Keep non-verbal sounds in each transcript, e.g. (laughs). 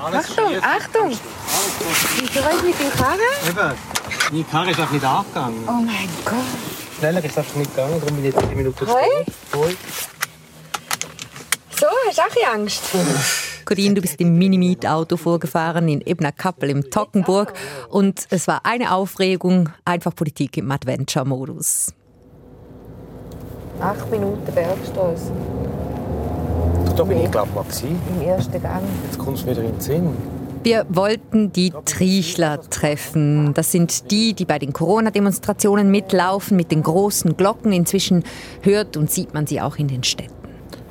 Achtung, Achtung! Wieso euch mit dem Karren? Eben, die Karre ist auch nicht angegangen. Oh mein Gott. Schneller ist das nicht gegangen, darum bin ich jetzt 10 Minuten Hoi? Hoi. So, hast du auch ein bisschen Angst? Corinne, du bist im Mini-Miet-Auto vorgefahren in Ebner-Kappel im Tockenburg und es war eine Aufregung, einfach Politik im Adventure-Modus. Acht Minuten Bergstraße Da bin ich glaube mal gewesen. im ersten Gang. Jetzt kommst du wieder in den Sinn. Wir wollten die Triechler treffen. Das sind die, die bei den Corona-Demonstrationen mitlaufen mit den großen Glocken. Inzwischen hört und sieht man sie auch in den Städten.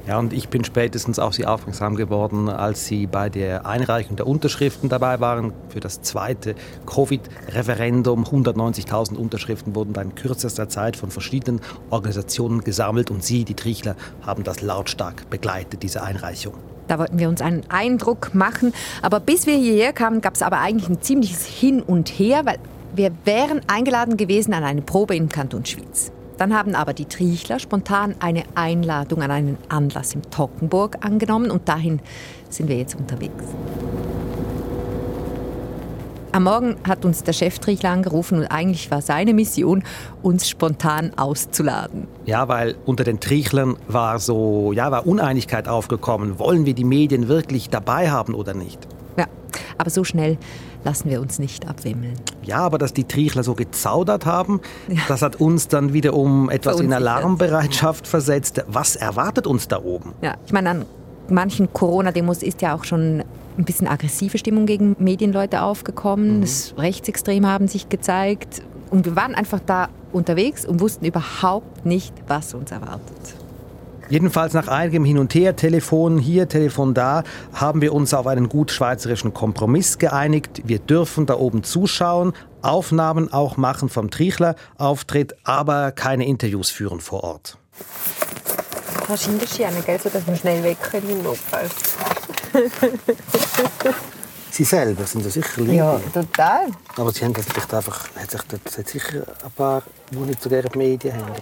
Ja, und ich bin spätestens auf Sie aufmerksam geworden, als Sie bei der Einreichung der Unterschriften dabei waren für das zweite Covid-Referendum. 190.000 Unterschriften wurden da in kürzester Zeit von verschiedenen Organisationen gesammelt und Sie, die Trichler, haben das lautstark begleitet, diese Einreichung. Da wollten wir uns einen Eindruck machen. Aber bis wir hierher kamen, gab es aber eigentlich ein ziemliches Hin und Her, weil wir wären eingeladen gewesen an eine Probe im Kanton Schwyz. Dann haben aber die Triechler spontan eine Einladung an einen Anlass im Tockenburg angenommen und dahin sind wir jetzt unterwegs. Am Morgen hat uns der Chef Triechler angerufen und eigentlich war seine Mission, uns spontan auszuladen. Ja, weil unter den Triechlern war so, ja, war Uneinigkeit aufgekommen. Wollen wir die Medien wirklich dabei haben oder nicht? Ja, aber so schnell lassen wir uns nicht abwimmeln. Ja, aber dass die Triechler so gezaudert haben, das hat uns dann wiederum etwas in. Alarmbereitschaft versetzt. Was erwartet uns da oben? Ja, ich meine, an manchen Corona-Demos ist ja auch schon ein bisschen aggressive Stimmung gegen Medienleute aufgekommen. Das Rechtsextreme haben sich gezeigt. Und wir waren einfach da unterwegs und wussten überhaupt nicht, was uns erwartet. Jedenfalls nach einigem Hin und Her, Telefon hier, Telefon da, haben wir uns auf einen gut schweizerischen Kompromiss geeinigt. Wir dürfen da oben zuschauen, Aufnahmen auch machen vom Triechler-Auftritt, aber keine Interviews führen vor Ort. Du hinterschieben, gell, so dass wir schnell weg können. (laughs) Sie selber sind ja sicher lieb. Ja, total. Aber Sie haben das vielleicht einfach, hat sich hat sicher ein paar, die nicht so gerne die Medien haben.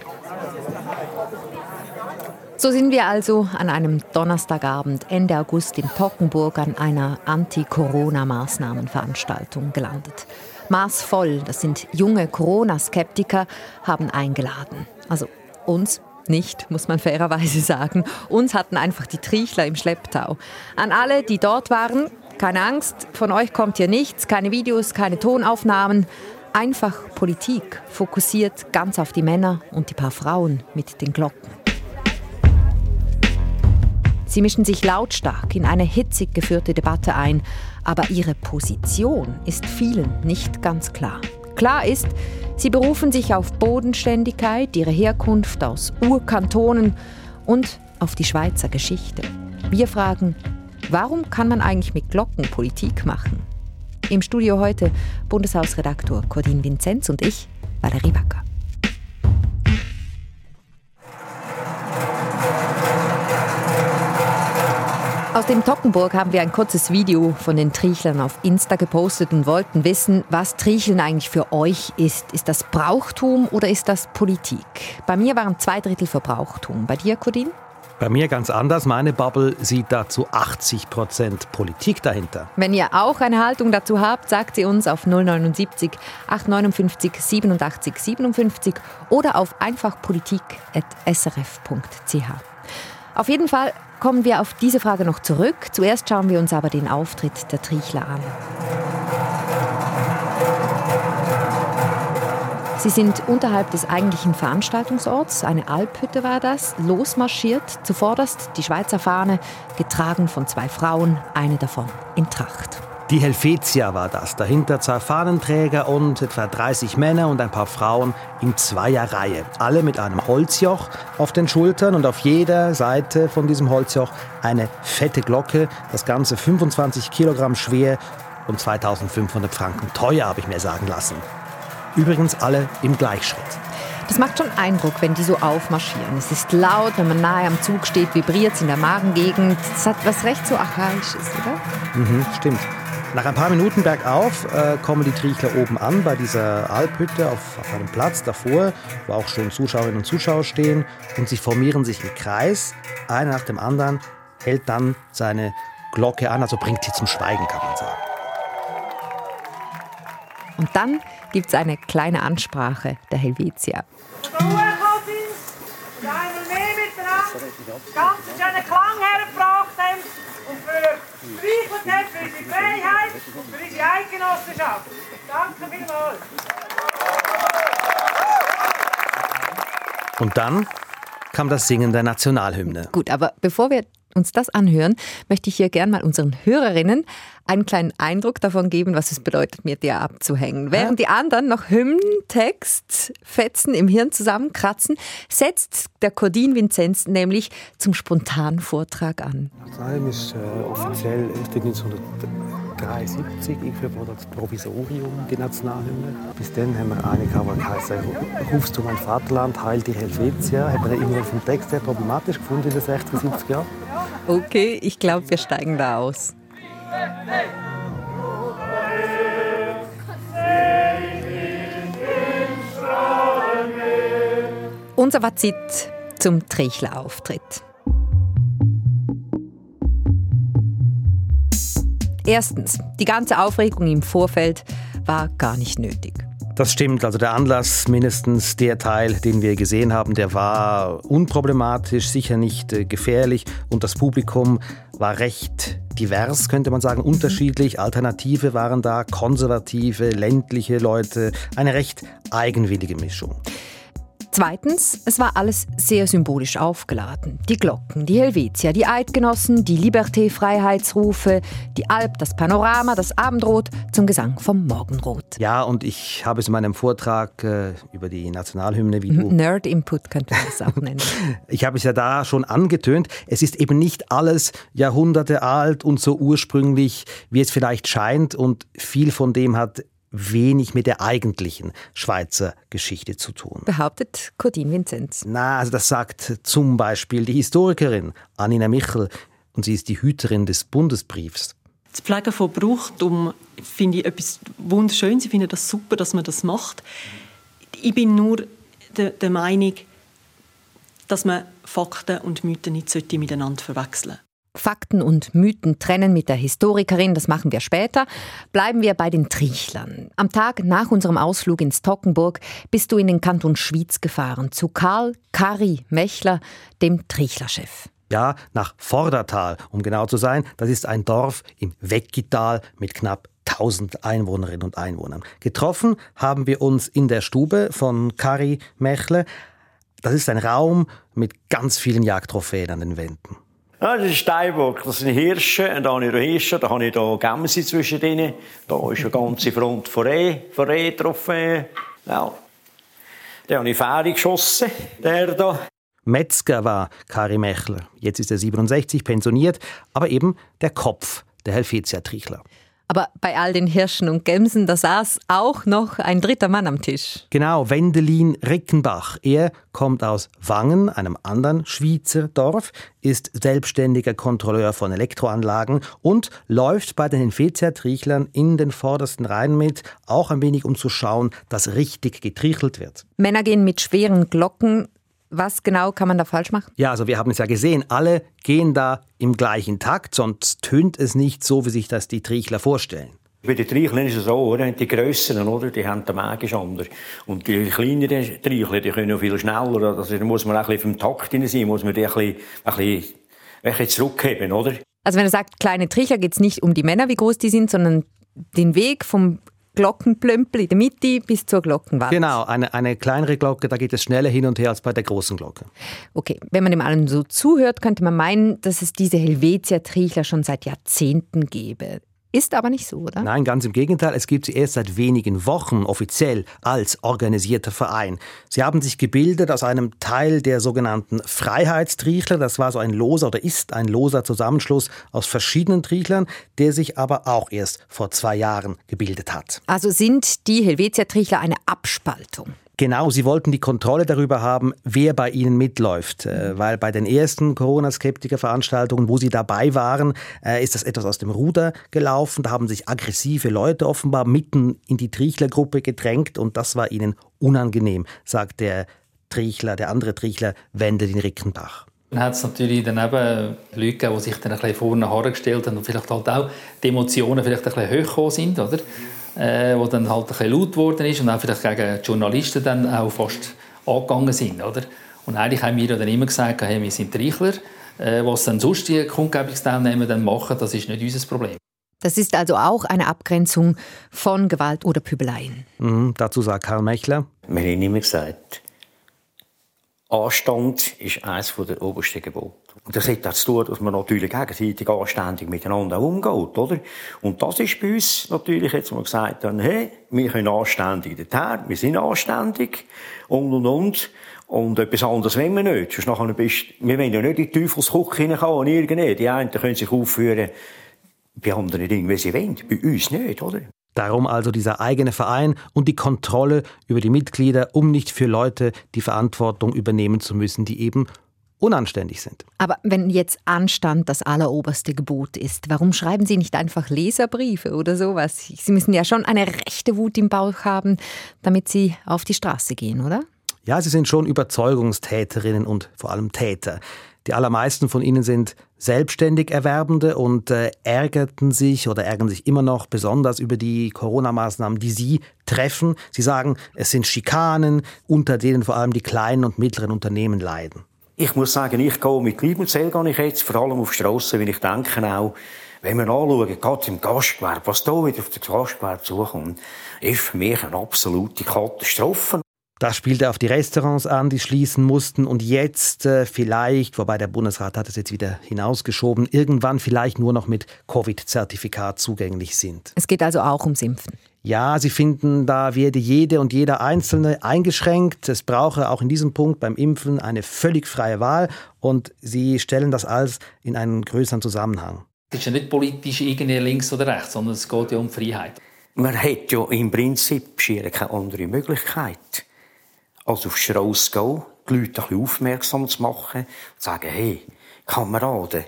So sind wir also an einem Donnerstagabend Ende August in Tockenburg an einer Anti-Corona-Maßnahmenveranstaltung gelandet. Maßvoll, das sind junge Corona-Skeptiker, haben eingeladen. Also uns nicht, muss man fairerweise sagen. Uns hatten einfach die Triechler im Schlepptau. An alle, die dort waren, keine Angst, von euch kommt hier nichts, keine Videos, keine Tonaufnahmen. Einfach Politik, fokussiert ganz auf die Männer und die paar Frauen mit den Glocken. Sie mischen sich lautstark in eine hitzig geführte Debatte ein, aber ihre Position ist vielen nicht ganz klar. Klar ist, sie berufen sich auf Bodenständigkeit, ihre Herkunft aus Urkantonen und auf die Schweizer Geschichte. Wir fragen, warum kann man eigentlich mit Glocken Politik machen? Im Studio heute Bundeshausredaktor Cordin Vinzenz und ich, Valerie Wacker. Aus dem Tockenburg haben wir ein kurzes Video von den Triechlern auf Insta gepostet und wollten wissen, was Triecheln eigentlich für euch ist. Ist das Brauchtum oder ist das Politik? Bei mir waren zwei Drittel für Brauchtum. Bei dir, Codin? Bei mir ganz anders. Meine Bubble sieht da zu 80 Prozent Politik dahinter. Wenn ihr auch eine Haltung dazu habt, sagt sie uns auf 079 859 87 57 oder auf einfachpolitik.srf.ch. Auf jeden Fall kommen wir auf diese Frage noch zurück. Zuerst schauen wir uns aber den Auftritt der Triechler an. Sie sind unterhalb des eigentlichen Veranstaltungsorts, eine Alphütte war das, losmarschiert, zuvorderst die Schweizer Fahne, getragen von zwei Frauen, eine davon in Tracht. Die Helvetia war das. Dahinter zwei Fahnenträger und etwa 30 Männer und ein paar Frauen in Zweierreihe. Alle mit einem Holzjoch auf den Schultern und auf jeder Seite von diesem Holzjoch eine fette Glocke. Das Ganze 25 Kilogramm schwer und 2500 Franken teuer, habe ich mir sagen lassen. Übrigens alle im Gleichschritt. Das macht schon Eindruck, wenn die so aufmarschieren. Es ist laut, wenn man nahe am Zug steht, vibriert es in der Magengegend. Das hat was recht so Archaisches, oder? Mhm, stimmt. Nach ein paar Minuten bergauf äh, kommen die Triechler oben an bei dieser Alphütte auf, auf einem Platz davor, wo auch schon Zuschauerinnen und Zuschauer stehen und sie formieren sich im Kreis. Einer nach dem anderen hält dann seine Glocke an, also bringt sie zum Schweigen, kann man sagen. Und dann gibt es eine kleine Ansprache der Helvetia. Ruhe, Cousin! Deine mehr miteinander ganz schönen Klang hergebracht und für gestreichelt haben für unsere Freiheit für unsere Eidgenossenschaft. Danke vielmals! Und dann kam das Singen der Nationalhymne. Gut, aber bevor wir uns das anhören, möchte ich hier gern mal unseren Hörerinnen einen kleinen Eindruck davon geben, was es bedeutet, mir der abzuhängen. Während die anderen noch Hymnentext, Fetzen im Hirn zusammenkratzen, setzt der Cordin Vinzenz nämlich zum spontanen Vortrag an. Das ist äh, offiziell erst 1973 eingeführt das Provisorium, die Nationalhymne. Bis dann haben wir eine gehabt, die «Rufst du mein Vaterland, heil die Helvetia». Hat man immer vom Text her problematisch gefunden in den 60er, 70er Jahren. Okay, ich glaube, wir steigen da aus. Unser Fazit zum Trichler-Auftritt. Erstens, die ganze Aufregung im Vorfeld war gar nicht nötig. Das stimmt. Also der Anlass, mindestens der Teil, den wir gesehen haben, der war unproblematisch, sicher nicht äh, gefährlich und das Publikum war recht divers, könnte man sagen, unterschiedlich. Alternative waren da, konservative, ländliche Leute, eine recht eigenwillige Mischung. Zweitens, es war alles sehr symbolisch aufgeladen. Die Glocken, die Helvetia, die Eidgenossen, die Liberté-Freiheitsrufe, die Alp, das Panorama, das Abendrot zum Gesang vom Morgenrot. Ja, und ich habe es in meinem Vortrag äh, über die Nationalhymne, wie du... (laughs) Nerd-Input könnte man das auch nennen. (laughs) ich habe es ja da schon angetönt. Es ist eben nicht alles Jahrhunderte alt und so ursprünglich, wie es vielleicht scheint. Und viel von dem hat wenig mit der eigentlichen Schweizer Geschichte zu tun. Behauptet Codin Vinzenz. Na, also das sagt zum Beispiel die Historikerin Anina Michel und sie ist die Hüterin des Bundesbriefs. Das Pflegen von Brauchtum finde ich etwas wunderschön. Ich finde das super, dass man das macht. Ich bin nur der, der Meinung, dass man Fakten und Mythen nicht miteinander verwechseln sollte. Fakten und Mythen trennen mit der Historikerin, das machen wir später. Bleiben wir bei den Triechlern. Am Tag nach unserem Ausflug ins Tockenburg bist du in den Kanton Schwyz gefahren, zu Karl Kari Mechler, dem Triechlerchef. Ja, nach Vordertal, um genau zu sein. Das ist ein Dorf im Weggital mit knapp 1000 Einwohnerinnen und Einwohnern. Getroffen haben wir uns in der Stube von Kari Mechler. Das ist ein Raum mit ganz vielen Jagdtrophäen an den Wänden. Ja, das ist Steinbock, das sind Hirsche, und da habe ich da Hirsche, da habe ich da Gämse zwischen denen, da ist eine ganze Front von Reh, von Reh-Trophäen, ja. Da habe ich Fähre geschossen, der da. Metzger war Kari Mechler. Jetzt ist er 67, pensioniert, aber eben der Kopf der Helvetia-Trichler. Aber bei all den Hirschen und Gämsen, da saß auch noch ein dritter Mann am Tisch. Genau, Wendelin Rickenbach. Er kommt aus Wangen, einem anderen Schweizer Dorf, ist selbstständiger Kontrolleur von Elektroanlagen und läuft bei den Helvetia-Trichlern in den vordersten Reihen mit, auch ein wenig um zu schauen, dass richtig getrichelt wird. Männer gehen mit schweren Glocken was genau kann man da falsch machen? Ja, also wir haben es ja gesehen, alle gehen da im gleichen Takt, sonst tönt es nicht so, wie sich das die Trichler vorstellen. Bei den Treichlern ist es so, oder? Die grösseren, oder? Die haben den magisch anders. Und die kleineren Treichler, die können viel schneller. Also da muss man auch ein bisschen vom Takt hinein sein, muss man die ein bisschen, ein bisschen, ein bisschen zurückheben, oder? Also wenn er sagt, kleine Trichler, geht es nicht um die Männer, wie groß die sind, sondern den Weg vom Glockenplömpel in der Mitte bis zur Glockenwand. Genau, eine, eine kleinere Glocke, da geht es schneller hin und her als bei der großen Glocke. Okay, wenn man dem allen so zuhört, könnte man meinen, dass es diese Helvetia-Trichler schon seit Jahrzehnten gäbe. Ist aber nicht so, oder? Nein, ganz im Gegenteil. Es gibt sie erst seit wenigen Wochen offiziell als organisierter Verein. Sie haben sich gebildet aus einem Teil der sogenannten Freiheitstriechler. Das war so ein loser oder ist ein loser Zusammenschluss aus verschiedenen Triechlern, der sich aber auch erst vor zwei Jahren gebildet hat. Also sind die Helvetia-Triechler eine Abspaltung? Genau, sie wollten die Kontrolle darüber haben, wer bei ihnen mitläuft. Äh, weil bei den ersten Corona-Skeptiker-Veranstaltungen, wo sie dabei waren, äh, ist das etwas aus dem Ruder gelaufen. Da haben sich aggressive Leute offenbar mitten in die Trichler-Gruppe gedrängt und das war ihnen unangenehm, sagt der Trichler, der andere Trichler, Wendelin Rickenbach. Dann hat es natürlich daneben Leute gegeben, die sich dann ein bisschen vorne hergestellt haben und vielleicht halt auch die Emotionen vielleicht ein bisschen höher gekommen sind, oder? Äh, wo dann halt ein bisschen laut geworden ist und auch vielleicht gegen Journalisten dann auch fast angegangen sind, oder? Und eigentlich haben wir dann immer gesagt, hey, wir sind Reichler, äh, was dann sonst die Kundgebungsteilnehmer dann machen, das ist nicht unser Problem. Das ist also auch eine Abgrenzung von Gewalt oder Pübeleien. Mhm, dazu sagt Karl Mechler. Wir haben immer gesagt, Anstand ist eines der obersten Gebote. Und das hat auch zu tun, dass man natürlich gegenseitig anständig miteinander umgeht, oder? Und das ist bei uns natürlich jetzt, wir gesagt haben, hey, wir können anständig dorthin, wir sind anständig, und, und, und. Und etwas anderes wollen wir nicht. Sonst nachher bist, wir wollen ja nicht in die Teufelsküche hineinkommen, irgendwie. Die einen können sich aufführen, bei anderen Dingen, wie sie wollen. Bei uns nicht, oder? Darum also dieser eigene Verein und die Kontrolle über die Mitglieder, um nicht für Leute die Verantwortung übernehmen zu müssen, die eben unanständig sind. Aber wenn jetzt Anstand das alleroberste Gebot ist, warum schreiben Sie nicht einfach Leserbriefe oder sowas? Sie müssen ja schon eine rechte Wut im Bauch haben, damit Sie auf die Straße gehen, oder? Ja, Sie sind schon Überzeugungstäterinnen und vor allem Täter. Die allermeisten von ihnen sind selbstständig Erwerbende und äh, ärgerten sich oder ärgern sich immer noch besonders über die Corona-Maßnahmen, die sie treffen. Sie sagen, es sind Schikanen, unter denen vor allem die kleinen und mittleren Unternehmen leiden. Ich muss sagen, ich gehe mit Leibenzell gehe ich jetzt, vor allem auf die Strasse, weil ich denke auch, wenn wir anschauen, gerade im Gastgewerbe, was da wieder auf das Gastgewerbe zukommt, ist für mich eine absolute Katastrophe. Das spielte auf die Restaurants an, die schließen mussten und jetzt äh, vielleicht, wobei der Bundesrat hat es jetzt wieder hinausgeschoben, irgendwann vielleicht nur noch mit Covid-Zertifikat zugänglich sind. Es geht also auch ums Impfen. Ja, sie finden, da werde jede und jeder Einzelne eingeschränkt. Es brauche auch in diesem Punkt beim Impfen eine völlig freie Wahl und sie stellen das alles in einen größeren Zusammenhang. Es ist ja nicht politisch irgendwie links oder rechts, sondern es geht ja um Freiheit. Man hat ja im Prinzip schier keine andere Möglichkeit als auf Strasse gehen, die Leute ein bisschen aufmerksam zu machen und zu sagen, hey, Kameraden,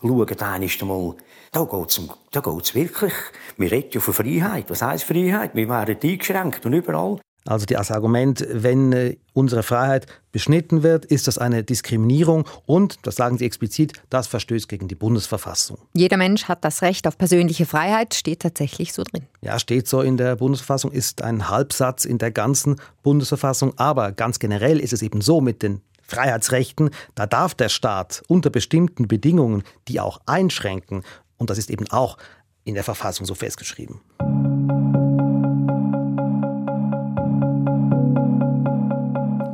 schaut einmal, da geht's, um, da geht's wirklich. Wir reden ja von Freiheit. Was heisst Freiheit? Wir werden eingeschränkt und überall. Also das Argument, wenn äh, unsere Freiheit beschnitten wird, ist das eine Diskriminierung und, das sagen Sie explizit, das verstößt gegen die Bundesverfassung. Jeder Mensch hat das Recht auf persönliche Freiheit, steht tatsächlich so drin. Ja, steht so in der Bundesverfassung, ist ein Halbsatz in der ganzen Bundesverfassung, aber ganz generell ist es eben so mit den Freiheitsrechten, da darf der Staat unter bestimmten Bedingungen die auch einschränken und das ist eben auch in der Verfassung so festgeschrieben.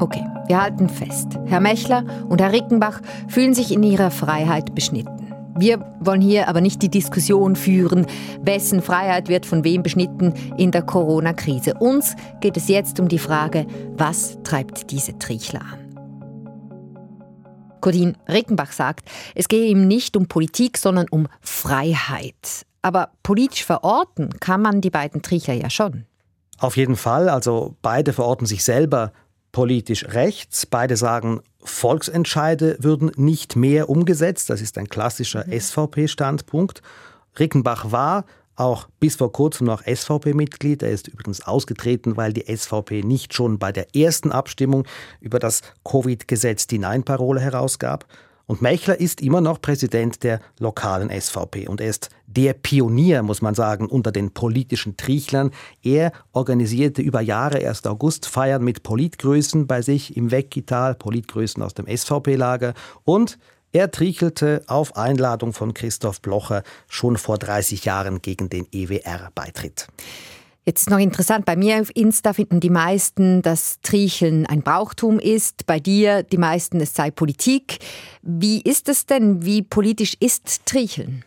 Okay, wir halten fest. Herr Mechler und Herr Rickenbach fühlen sich in ihrer Freiheit beschnitten. Wir wollen hier aber nicht die Diskussion führen, wessen Freiheit wird von wem beschnitten in der Corona-Krise. Uns geht es jetzt um die Frage, was treibt diese Trichler an? Codin Rickenbach sagt, es gehe ihm nicht um Politik, sondern um Freiheit. Aber politisch verorten kann man die beiden Trichler ja schon. Auf jeden Fall, also beide verorten sich selber politisch rechts. Beide sagen, Volksentscheide würden nicht mehr umgesetzt. Das ist ein klassischer mhm. SVP-Standpunkt. Rickenbach war auch bis vor kurzem noch SVP-Mitglied. Er ist übrigens ausgetreten, weil die SVP nicht schon bei der ersten Abstimmung über das Covid-Gesetz die Nein-Parole herausgab. Und Mechler ist immer noch Präsident der lokalen SVP und er ist der Pionier, muss man sagen, unter den politischen Triechlern. Er organisierte über Jahre erst Augustfeiern mit Politgrößen bei sich im Weckital, Politgrößen aus dem SVP-Lager und er triechelte auf Einladung von Christoph Blocher schon vor 30 Jahren gegen den EWR-Beitritt. Jetzt ist noch interessant, bei mir auf Insta finden die meisten, dass Triecheln ein Brauchtum ist, bei dir die meisten, es sei Politik. Wie ist es denn, wie politisch ist Triecheln?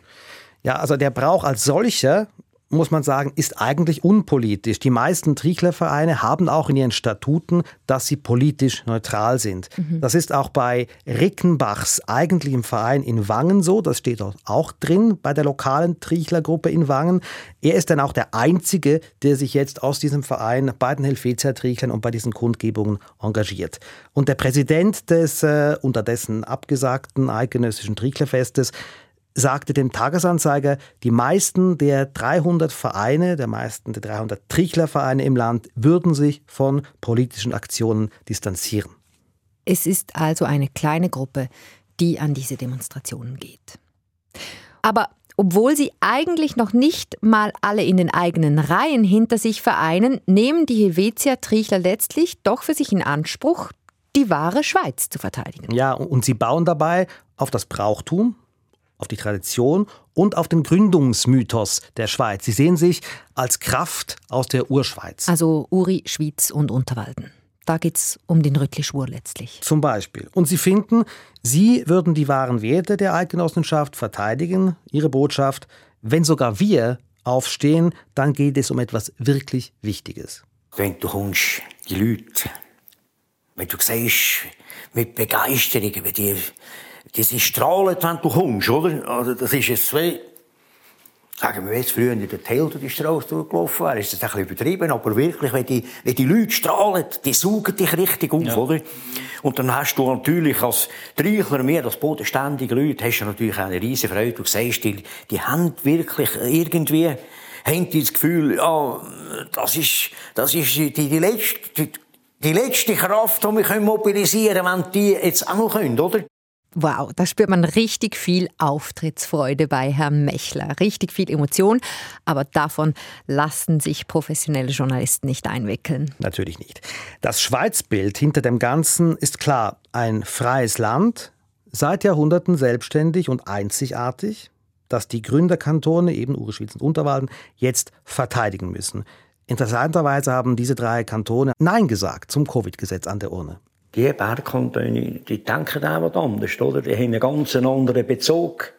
Ja, also der Brauch als solcher muss man sagen, ist eigentlich unpolitisch. Die meisten Trichlervereine haben auch in ihren Statuten, dass sie politisch neutral sind. Mhm. Das ist auch bei Rickenbachs eigentlichem Verein in Wangen so. Das steht dort auch drin bei der lokalen Trichlergruppe in Wangen. Er ist dann auch der Einzige, der sich jetzt aus diesem Verein bei den Helvetia-Trichlern und bei diesen Kundgebungen engagiert. Und der Präsident des äh, unterdessen abgesagten eidgenössischen Trichlerfestes, sagte dem Tagesanzeiger, die meisten der 300 Vereine, der meisten der 300 Trichlervereine im Land würden sich von politischen Aktionen distanzieren. Es ist also eine kleine Gruppe, die an diese Demonstrationen geht. Aber obwohl sie eigentlich noch nicht mal alle in den eigenen Reihen hinter sich vereinen, nehmen die Helvetia-Trichler letztlich doch für sich in Anspruch, die wahre Schweiz zu verteidigen. Ja, und sie bauen dabei auf das Brauchtum, auf die Tradition und auf den Gründungsmythos der Schweiz. Sie sehen sich als Kraft aus der Urschweiz. Also Uri, Schwyz und Unterwalden. Da geht es um den Rüttli-Schwur letztlich. Zum Beispiel. Und sie finden, sie würden die wahren Werte der Eidgenossenschaft verteidigen, ihre Botschaft. Wenn sogar wir aufstehen, dann geht es um etwas wirklich Wichtiges. Wenn du kommst, die Leute, wenn du siehst, mit Begeisterung, wie die, die sind strahlend, wenn du kommst, oder? Also, das ist jetzt zwei, Sagen wir jetzt, früher in der Helden die Straße durchgelaufen wäre, ist das ein bisschen übertrieben, aber wirklich, wenn die, wenn die Leute strahlen, die saugen dich richtig auf, ja. oder? Und dann hast du natürlich als Treichler, mehr als bodenständige Leute, hast du natürlich eine riesige Freude. Du siehst, die, die haben wirklich irgendwie, haben die das Gefühl, ja, das ist, das ist die, die letzte, die, die letzte Kraft, die wir mobilisieren können, wenn die jetzt auch noch können, oder? Wow, da spürt man richtig viel Auftrittsfreude bei Herrn Mechler, richtig viel Emotion, aber davon lassen sich professionelle Journalisten nicht einwickeln. Natürlich nicht. Das Schweizbild hinter dem Ganzen ist klar, ein freies Land, seit Jahrhunderten selbstständig und einzigartig, das die Gründerkantone, eben Urischwitz und Unterwalden, jetzt verteidigen müssen. Interessanterweise haben diese drei Kantone Nein gesagt zum Covid-Gesetz an der Urne die Bergkantone, die denken auch anders, oder? Die haben einen ganz anderen Bezug.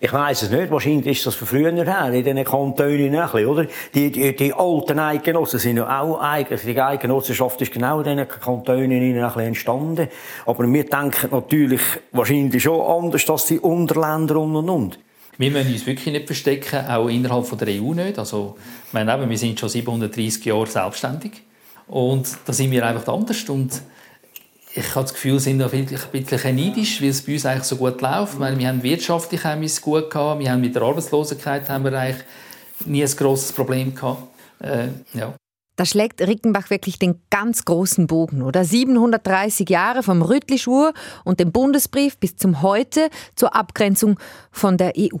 Ich weiss es nicht, wahrscheinlich ist das von früher her, in diesen Kantonen ein bisschen, oder? Die, die, die alten Eidgenossen sind ja auch eigen, die Eidgenossenschaft ist genau in diesen Kantonen ein bisschen entstanden. Aber wir denken natürlich wahrscheinlich schon anders als die Unterländer und und und. Wir müssen uns wirklich nicht verstecken, auch innerhalb der EU nicht. Also, meine, wir sind schon 730 Jahre selbstständig. Und da sind wir einfach anders. Und ich habe das Gefühl, sind da ein bisschen neidisch, weil es bei uns eigentlich so gut läuft. Meine, wir haben wirtschaftlich haben es gut gehabt, wir haben mit der Arbeitslosigkeit haben wir eigentlich nie ein grosses Problem gehabt. Äh, ja. Da schlägt Rickenbach wirklich den ganz großen Bogen, oder? 730 Jahre vom Rüttlischwur und dem Bundesbrief bis zum Heute zur Abgrenzung von der EU.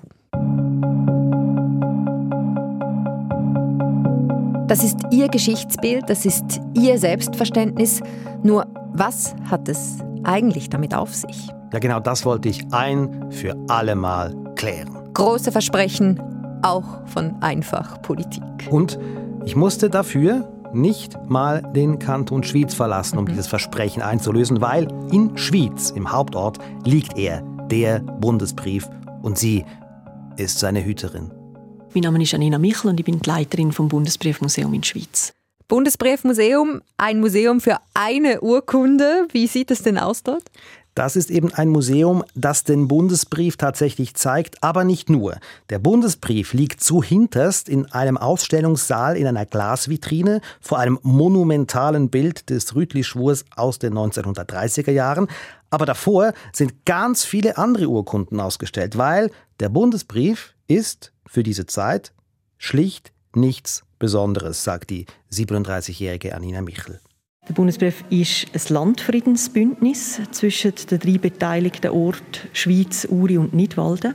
Das ist ihr Geschichtsbild, das ist ihr Selbstverständnis. Nur was hat es eigentlich damit auf sich? Ja, genau das wollte ich ein für alle Mal klären. Große Versprechen, auch von einfach Politik. Und ich musste dafür nicht mal den Kanton Schwyz verlassen, um mhm. dieses Versprechen einzulösen, weil in Schwyz, im Hauptort, liegt er, der Bundesbrief, und sie ist seine Hüterin. Mein Name ist Anina Michel und ich bin die Leiterin vom Bundesbriefmuseum in der Schweiz. Bundesbriefmuseum, ein Museum für eine Urkunde. Wie sieht es denn aus dort? Das ist eben ein Museum, das den Bundesbrief tatsächlich zeigt, aber nicht nur. Der Bundesbrief liegt zu hinterst in einem Ausstellungssaal in einer Glasvitrine vor einem monumentalen Bild des Rütli-Schwurs aus den 1930er Jahren. Aber davor sind ganz viele andere Urkunden ausgestellt, weil der Bundesbrief ist für diese Zeit schlicht nichts Besonderes, sagt die 37-jährige Anina Michel. Der Bundesbrief ist ein Landfriedensbündnis zwischen den drei beteiligten Orten Schweiz, Uri und Nidwalden.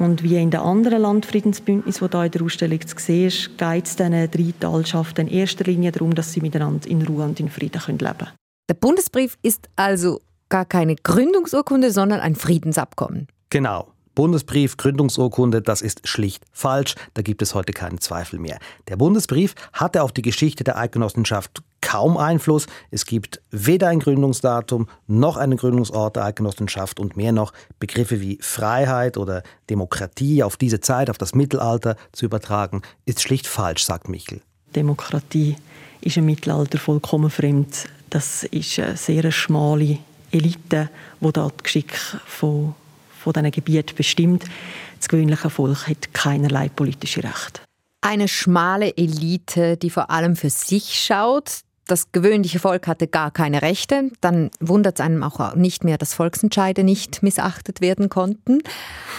Und wie in den anderen Landfriedensbündnissen, die hier in der Ausstellung zu sehen ist, geht es diesen drei Talschaften in erster Linie darum, dass sie miteinander in Ruhe und in Frieden leben können. Der Bundesbrief ist also gar keine Gründungsurkunde, sondern ein Friedensabkommen. Genau. Bundesbrief, Gründungsurkunde, das ist schlicht falsch. Da gibt es heute keinen Zweifel mehr. Der Bundesbrief hatte auf die Geschichte der Eidgenossenschaft kaum Einfluss. Es gibt weder ein Gründungsdatum noch einen Gründungsort der Eidgenossenschaft und mehr noch Begriffe wie Freiheit oder Demokratie auf diese Zeit, auf das Mittelalter zu übertragen, ist schlicht falsch, sagt Michel. Demokratie ist im Mittelalter vollkommen fremd. Das ist eine sehr schmale Elite, die da das Geschick von von diesen Gebieten bestimmt. Das gewöhnliche Volk hat keinerlei politische Rechte. Eine schmale Elite, die vor allem für sich schaut. Das gewöhnliche Volk hatte gar keine Rechte. Dann wundert es einem auch nicht mehr, dass Volksentscheide nicht missachtet werden konnten.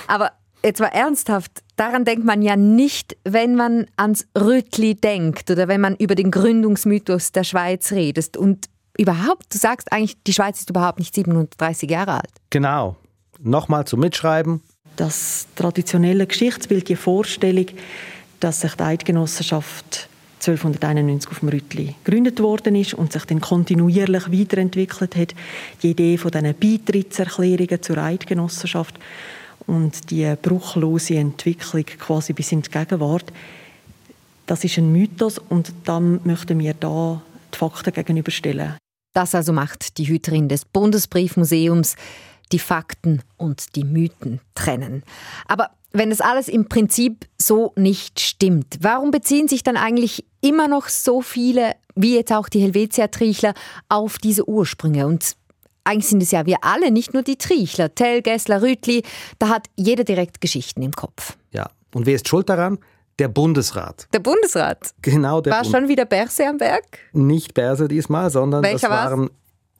Aber jetzt mal ernsthaft, daran denkt man ja nicht, wenn man ans Rüttli denkt oder wenn man über den Gründungsmythos der Schweiz redet. Und überhaupt, du sagst eigentlich, die Schweiz ist überhaupt nicht 730 Jahre alt. Genau. Nochmal zum Mitschreiben. Das traditionelle Geschichtsbild, die Vorstellung, dass sich die Eidgenossenschaft 1291 auf dem Rütli gegründet worden ist und sich dann kontinuierlich weiterentwickelt hat. Die Idee von diesen Beitrittserklärungen zur Eidgenossenschaft und die bruchlose Entwicklung quasi bis in die Gegenwart, das ist ein Mythos und dann möchten wir da die Fakten gegenüberstellen. Das also macht die Hüterin des Bundesbriefmuseums, die Fakten und die Mythen trennen. Aber wenn das alles im Prinzip so nicht stimmt, warum beziehen sich dann eigentlich immer noch so viele, wie jetzt auch die Helvetia-Triechler, auf diese Ursprünge? Und eigentlich sind es ja wir alle, nicht nur die Triechler, Tell, Gessler, Rütli, da hat jeder direkt Geschichten im Kopf. Ja, und wer ist schuld daran? Der Bundesrat. Der Bundesrat? Genau, der War Bund schon wieder Berse am Werk? Nicht Berse diesmal, sondern Welcher das waren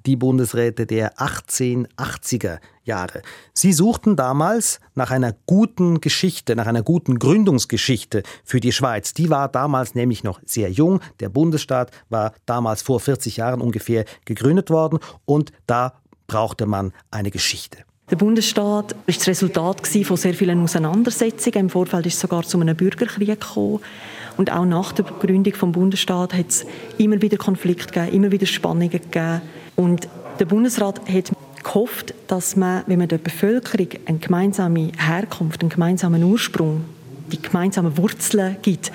die Bundesräte der 1880er Jahre. Sie suchten damals nach einer guten Geschichte, nach einer guten Gründungsgeschichte für die Schweiz. Die war damals nämlich noch sehr jung. Der Bundesstaat war damals vor 40 Jahren ungefähr gegründet worden und da brauchte man eine Geschichte. Der Bundesstaat war das Resultat von sehr vielen Auseinandersetzungen. Im Vorfeld ist es sogar zu einem Bürgerkrieg gekommen. Und auch nach der Gründung des Bundesstaats hat es immer wieder Konflikte immer wieder Spannungen gegeben. Und der Bundesrat hat gehofft, dass man, wenn man der Bevölkerung eine gemeinsame Herkunft, einen gemeinsamen Ursprung, die gemeinsamen Wurzeln gibt,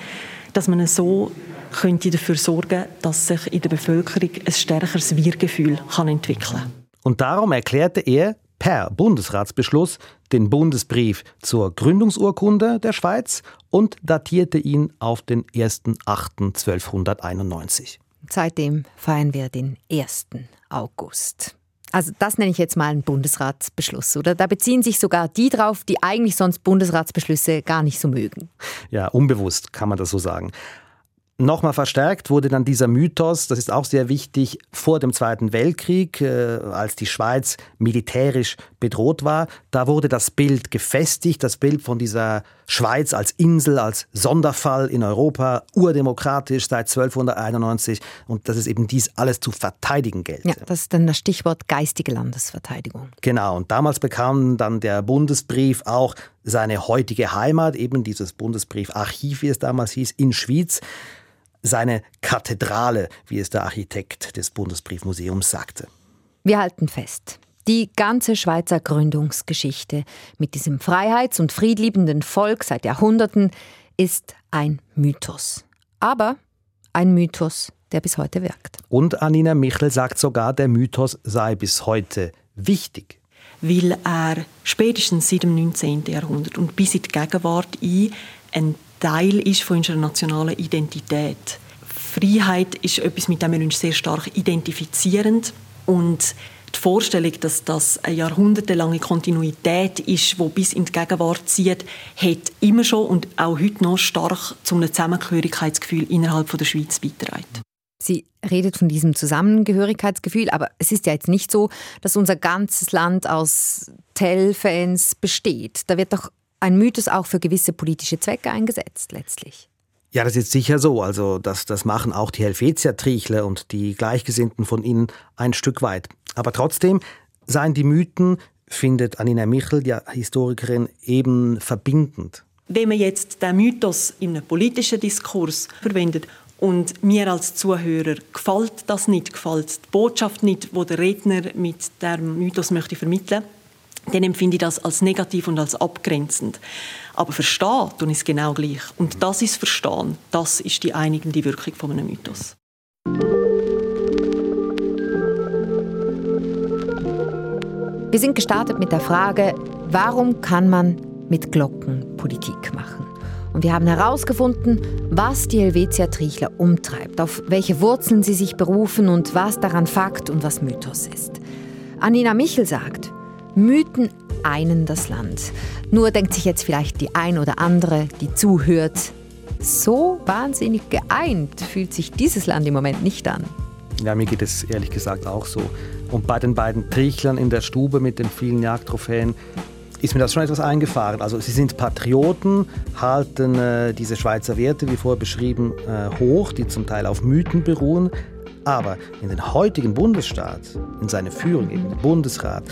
dass man so könnte dafür sorgen, dass sich in der Bevölkerung ein stärkeres Wir-Gefühl entwickeln kann. Und darum erklärte er per Bundesratsbeschluss den Bundesbrief zur Gründungsurkunde der Schweiz und datierte ihn auf den 1.8.1291. Seitdem feiern wir den 1. August. Also das nenne ich jetzt mal einen Bundesratsbeschluss, oder? Da beziehen sich sogar die drauf, die eigentlich sonst Bundesratsbeschlüsse gar nicht so mögen. Ja, unbewusst kann man das so sagen. Nochmal verstärkt wurde dann dieser Mythos, das ist auch sehr wichtig, vor dem Zweiten Weltkrieg, äh, als die Schweiz militärisch bedroht war. Da wurde das Bild gefestigt, das Bild von dieser Schweiz als Insel, als Sonderfall in Europa, urdemokratisch seit 1291 und dass es eben dies alles zu verteidigen gelte. Ja, das ist dann das Stichwort geistige Landesverteidigung. Genau, und damals bekam dann der Bundesbrief auch seine heutige Heimat, eben dieses Bundesbriefarchiv, wie es damals hieß, in Schwyz seine Kathedrale, wie es der Architekt des Bundesbriefmuseums sagte. Wir halten fest. Die ganze Schweizer Gründungsgeschichte mit diesem freiheits- und friedliebenden Volk seit Jahrhunderten ist ein Mythos. Aber ein Mythos, der bis heute wirkt. Und Anina Michel sagt sogar, der Mythos sei bis heute wichtig. Weil er spätestens seit dem 19. Jahrhundert und bis in die Gegenwart ein, ein Teil ist von unserer nationalen Identität. Freiheit ist etwas, mit dem wir uns sehr stark identifizieren und die Vorstellung, dass das eine jahrhundertelange Kontinuität ist, die bis in die Gegenwart zieht, hat immer schon und auch heute noch stark zu einem Zusammengehörigkeitsgefühl innerhalb der Schweiz beigetragen. Sie redet von diesem Zusammengehörigkeitsgefühl, aber es ist ja jetzt nicht so, dass unser ganzes Land aus Tell-Fans besteht. Da wird doch ein Mythos auch für gewisse politische Zwecke eingesetzt letztlich. Ja, das ist sicher so. Also das, das machen auch die Helvetia-Triechler und die Gleichgesinnten von ihnen ein Stück weit. Aber trotzdem seien die Mythen, findet Anina Michel, die Historikerin, eben verbindend. Wenn man jetzt den Mythos in einem politischen Diskurs verwendet und mir als Zuhörer gefällt das nicht, gefällt die Botschaft nicht, wo der Redner mit dem Mythos möchte vermitteln dann empfinde ich das als negativ und als abgrenzend. Aber verstehen tun ist genau gleich. Und das ist Verstehen. Das ist die einigende Wirkung von einem Mythos. Wir sind gestartet mit der Frage, warum kann man mit Glocken Politik machen? Und wir haben herausgefunden, was die Helvetia Triechler umtreibt, auf welche Wurzeln sie sich berufen und was daran Fakt und was Mythos ist. Anina Michel sagt, Mythen einen das Land. Nur denkt sich jetzt vielleicht die ein oder andere, die zuhört, so wahnsinnig geeint fühlt sich dieses Land im Moment nicht an. Ja, mir geht es ehrlich gesagt auch so. Und bei den beiden Triechlern in der Stube mit den vielen Jagdtrophäen ist mir das schon etwas eingefahren. Also sie sind Patrioten, halten äh, diese Schweizer Werte, wie vorher beschrieben, äh, hoch, die zum Teil auf Mythen beruhen. Aber in den heutigen Bundesstaat, in seine Führung, in den Bundesrat,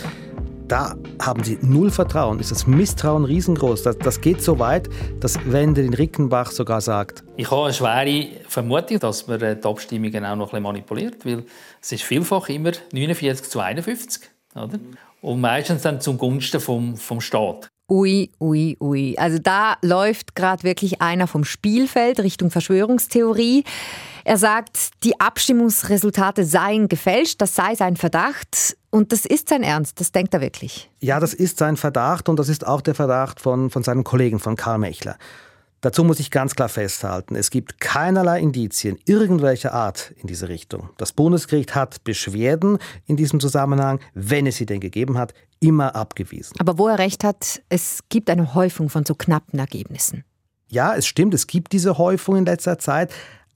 da haben sie null Vertrauen, ist das Misstrauen riesengroß. Das, das geht so weit, dass Wendelin Rickenbach sogar sagt. Ich habe eine schwere Vermutung, dass man die Abstimmungen auch noch ein bisschen manipuliert, weil es ist vielfach immer 49 zu 51. Oder? Und meistens dann zum Gunsten vom, vom Staat. Ui, ui, ui. Also da läuft gerade wirklich einer vom Spielfeld Richtung Verschwörungstheorie. Er sagt, die Abstimmungsresultate seien gefälscht, das sei sein Verdacht. Und das ist sein Ernst, das denkt er wirklich. Ja, das ist sein Verdacht und das ist auch der Verdacht von, von seinem Kollegen, von Karl Mechler. Dazu muss ich ganz klar festhalten, es gibt keinerlei Indizien irgendwelcher Art in diese Richtung. Das Bundesgericht hat Beschwerden in diesem Zusammenhang, wenn es sie denn gegeben hat, immer abgewiesen. Aber wo er recht hat, es gibt eine Häufung von so knappen Ergebnissen. Ja, es stimmt, es gibt diese Häufung in letzter Zeit,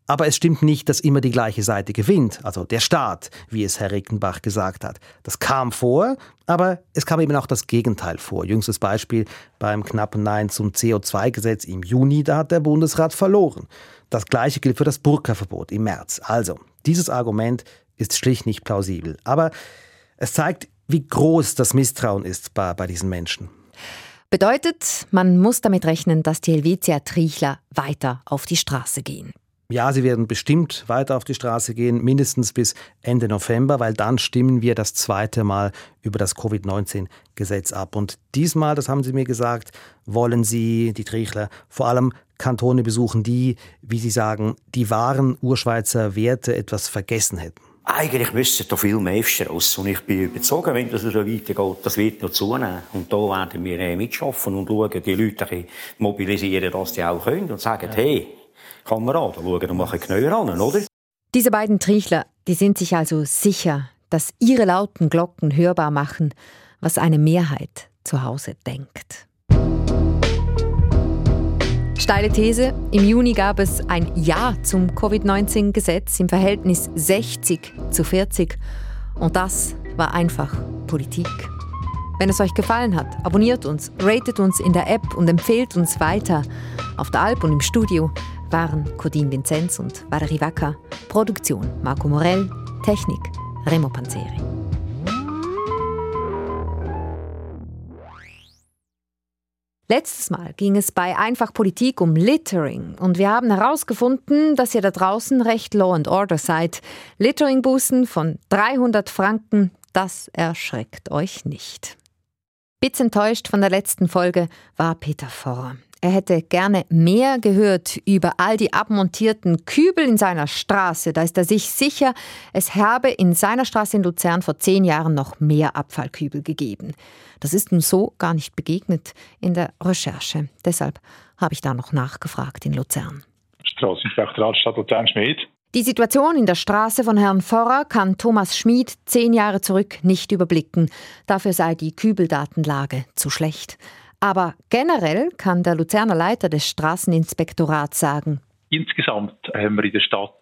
aber es stimmt nicht, dass immer die gleiche Seite gewinnt, also der Staat, wie es Herr Rickenbach gesagt hat. Das kam vor, aber es kam eben auch das Gegenteil vor. Jüngstes Beispiel beim knappen Nein zum CO2-Gesetz im Juni, da hat der Bundesrat verloren. Das gleiche gilt für das Burka-Verbot im März. Also, dieses Argument ist schlicht nicht plausibel. Aber es zeigt, wie groß das Misstrauen ist bei, bei diesen Menschen. Bedeutet, man muss damit rechnen, dass die Helvetia Trichler weiter auf die Straße gehen. Ja, sie werden bestimmt weiter auf die Straße gehen, mindestens bis Ende November, weil dann stimmen wir das zweite Mal über das Covid-19-Gesetz ab. Und diesmal, das haben Sie mir gesagt, wollen Sie, die Trichler, vor allem Kantone besuchen, die, wie Sie sagen, die wahren Urschweizer Werte etwas vergessen hätten. Eigentlich müsste da viel mehr raus. Und ich bin überzeugt, wenn das so weitergeht, das wird noch zunehmen. Und da werden wir äh, mitschaffen und schauen, die Leute mobilisieren, dass die auch können und sagen, hey, Kameraden schauen und machen genauer an, oder? Diese beiden Trichler, die sind sich also sicher, dass ihre lauten Glocken hörbar machen, was eine Mehrheit zu Hause denkt. Steile These, im Juni gab es ein Ja zum Covid-19-Gesetz im Verhältnis 60 zu 40 und das war einfach Politik. Wenn es euch gefallen hat, abonniert uns, ratet uns in der App und empfehlt uns weiter. Auf der Alp und im Studio waren Codin Vinzenz und Valerie Wacker. Produktion Marco Morell. Technik Remo Panzeri. Letztes Mal ging es bei Einfach Politik um Littering und wir haben herausgefunden, dass ihr da draußen recht Law and Order seid. Littering-Bußen von 300 Franken, das erschreckt euch nicht. Bitz enttäuscht von der letzten Folge war Peter Vorrer. Er hätte gerne mehr gehört über all die abmontierten Kübel in seiner Straße. Da ist er sich sicher, es habe in seiner Straße in Luzern vor zehn Jahren noch mehr Abfallkübel gegeben. Das ist nun so gar nicht begegnet in der Recherche. Deshalb habe ich da noch nachgefragt in Luzern. Straßeninspektorat Stadt Luzern-Schmid. Die Situation in der Straße von Herrn Vorrer kann Thomas Schmid zehn Jahre zurück nicht überblicken. Dafür sei die Kübeldatenlage zu schlecht. Aber generell kann der Luzerner Leiter des Straßeninspektorats sagen. Insgesamt haben wir in der Stadt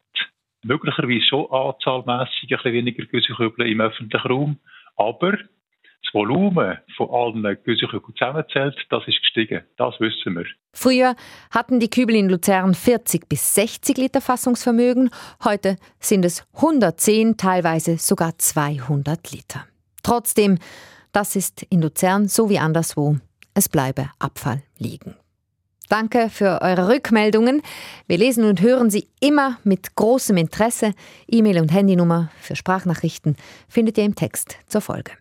möglicherweise schon anzahlmässig ein bisschen weniger Güsselkübel im öffentlichen Raum, aber das Volumen von allen Güsselkübeln zusammenzählt, das ist gestiegen. Das wissen wir. Früher hatten die Kübel in Luzern 40 bis 60 Liter Fassungsvermögen. Heute sind es 110, teilweise sogar 200 Liter. Trotzdem, das ist in Luzern so wie anderswo es bleibe Abfall liegen. Danke für eure Rückmeldungen. Wir lesen und hören sie immer mit großem Interesse. E-Mail und Handynummer für Sprachnachrichten findet ihr im Text zur Folge.